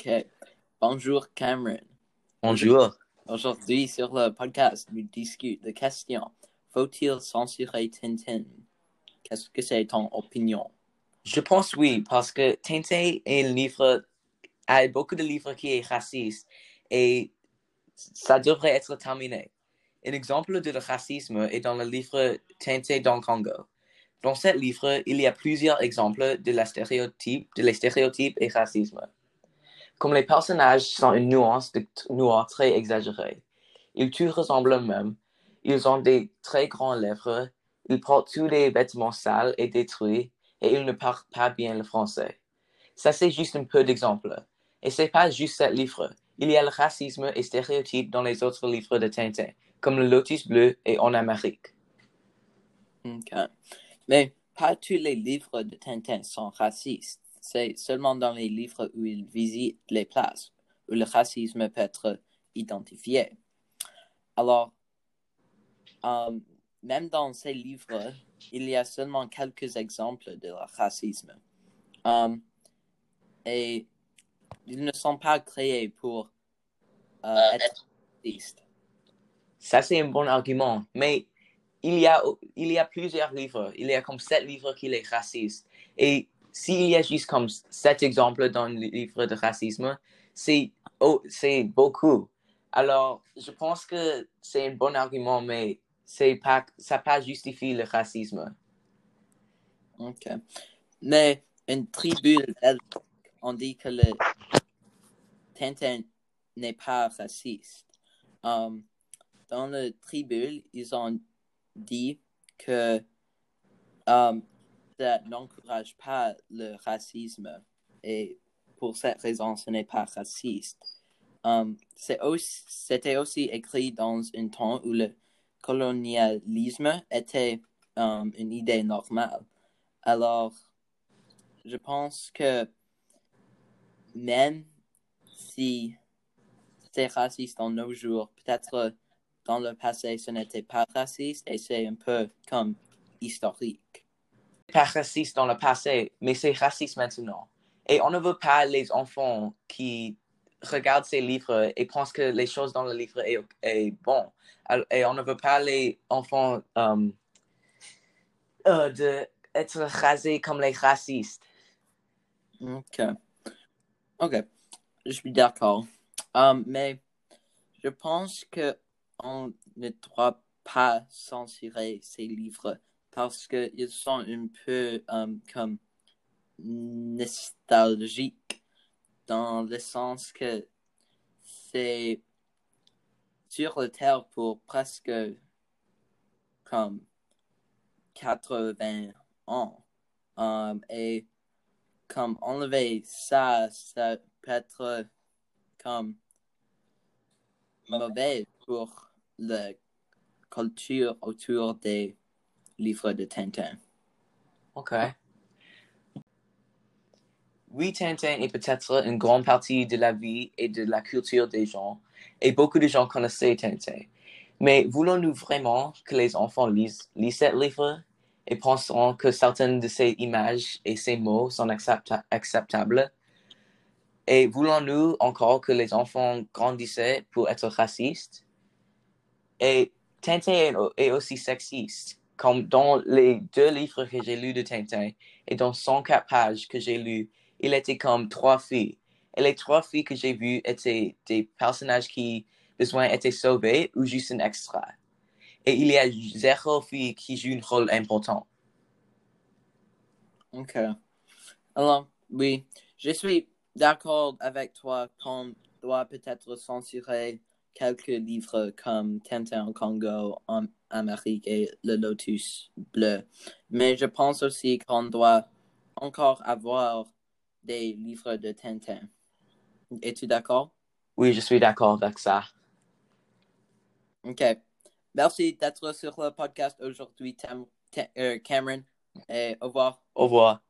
Ok. Bonjour Cameron. Bonjour. Aujourd'hui sur le podcast, nous discutons de questions. Faut-il censurer Tintin? Qu'est-ce que c'est ton opinion? Je pense oui, parce que Tintin est un livre, a beaucoup de livres qui est raciste et ça devrait être terminé. Un exemple de le racisme est dans le livre Tintin dans Congo. Dans ce livre, il y a plusieurs exemples de la stéréotype, de les stéréotypes et racisme. Comme les personnages sont une nuance de noir très exagérée, ils tous ressemblent eux-mêmes, ils ont des très grands lèvres, ils portent tous des vêtements sales et détruits, et ils ne parlent pas bien le français. Ça, c'est juste un peu d'exemple. Et c'est pas juste ce livre. Il y a le racisme et stéréotypes dans les autres livres de Tintin, comme le Lotus bleu et En Amérique. Ok. Mais pas tous les livres de Tintin sont racistes. C'est seulement dans les livres où il visite les places où le racisme peut être identifié. Alors, euh, même dans ces livres, il y a seulement quelques exemples de racisme. Euh, et ils ne sont pas créés pour euh, être racistes. Ça, c'est un bon argument. Mais il y a, il y a plusieurs livres. Il y a comme sept livres qui sont racistes. Et s'il y a juste comme sept exemples dans le livre de racisme, c'est oh, beaucoup. Alors, je pense que c'est un bon argument, mais pas, ça pas justifie le racisme. Ok. Mais une tribu, on dit que le Tintin n'est pas raciste. Um, dans le tribu, ils ont dit que um, n'encourage pas le racisme et pour cette raison, ce n'est pas raciste. Um, C'était aussi, écrit dans un temps où le colonialisme était um, une idée normale. Alors, je pense que même si c'est raciste dans nos jours, peut-être dans le passé, ce n'était pas raciste et c'est un peu comme historique. Pas raciste dans le passé, mais c'est raciste maintenant. Et on ne veut pas les enfants qui regardent ces livres et pensent que les choses dans le livre est, est bon. Et on ne veut pas les enfants um, euh, de être rasés comme les racistes. Ok. Ok. Je suis d'accord. Um, mais je pense que on ne doit pas censurer ces livres parce qu'ils sont un peu um, comme nostalgiques dans le sens que c'est sur la Terre pour presque comme 80 ans. Um, et comme enlever ça, ça peut être comme mauvais pour la culture autour des livres de Tintin. Ok. Oui, Tintin est peut-être une grande partie de la vie et de la culture des gens, et beaucoup de gens connaissent Tintin. Mais voulons-nous vraiment que les enfants lisent, lisent livre et penseront que certaines de ces images et ces mots sont acceptables? Et voulons-nous encore que les enfants grandissent pour être racistes? Et Tintin est aussi sexiste, comme dans les deux livres que j'ai lus de Tintin et dans 104 pages que j'ai lus, il était comme trois filles. Et les trois filles que j'ai vues étaient des personnages qui besoin étaient sauvés ou juste un extra. Et il y a zéro fille qui joue un rôle important. Ok. Alors, oui, je suis d'accord avec toi qu'on doit peut-être censurer quelques livres comme Tintin au Congo, en Amérique et Le Lotus bleu. Mais je pense aussi qu'on doit encore avoir des livres de Tintin. Es-tu d'accord? Oui, je suis d'accord avec ça. OK. Merci d'être sur le podcast aujourd'hui, euh, Cameron. Et au revoir. Au revoir.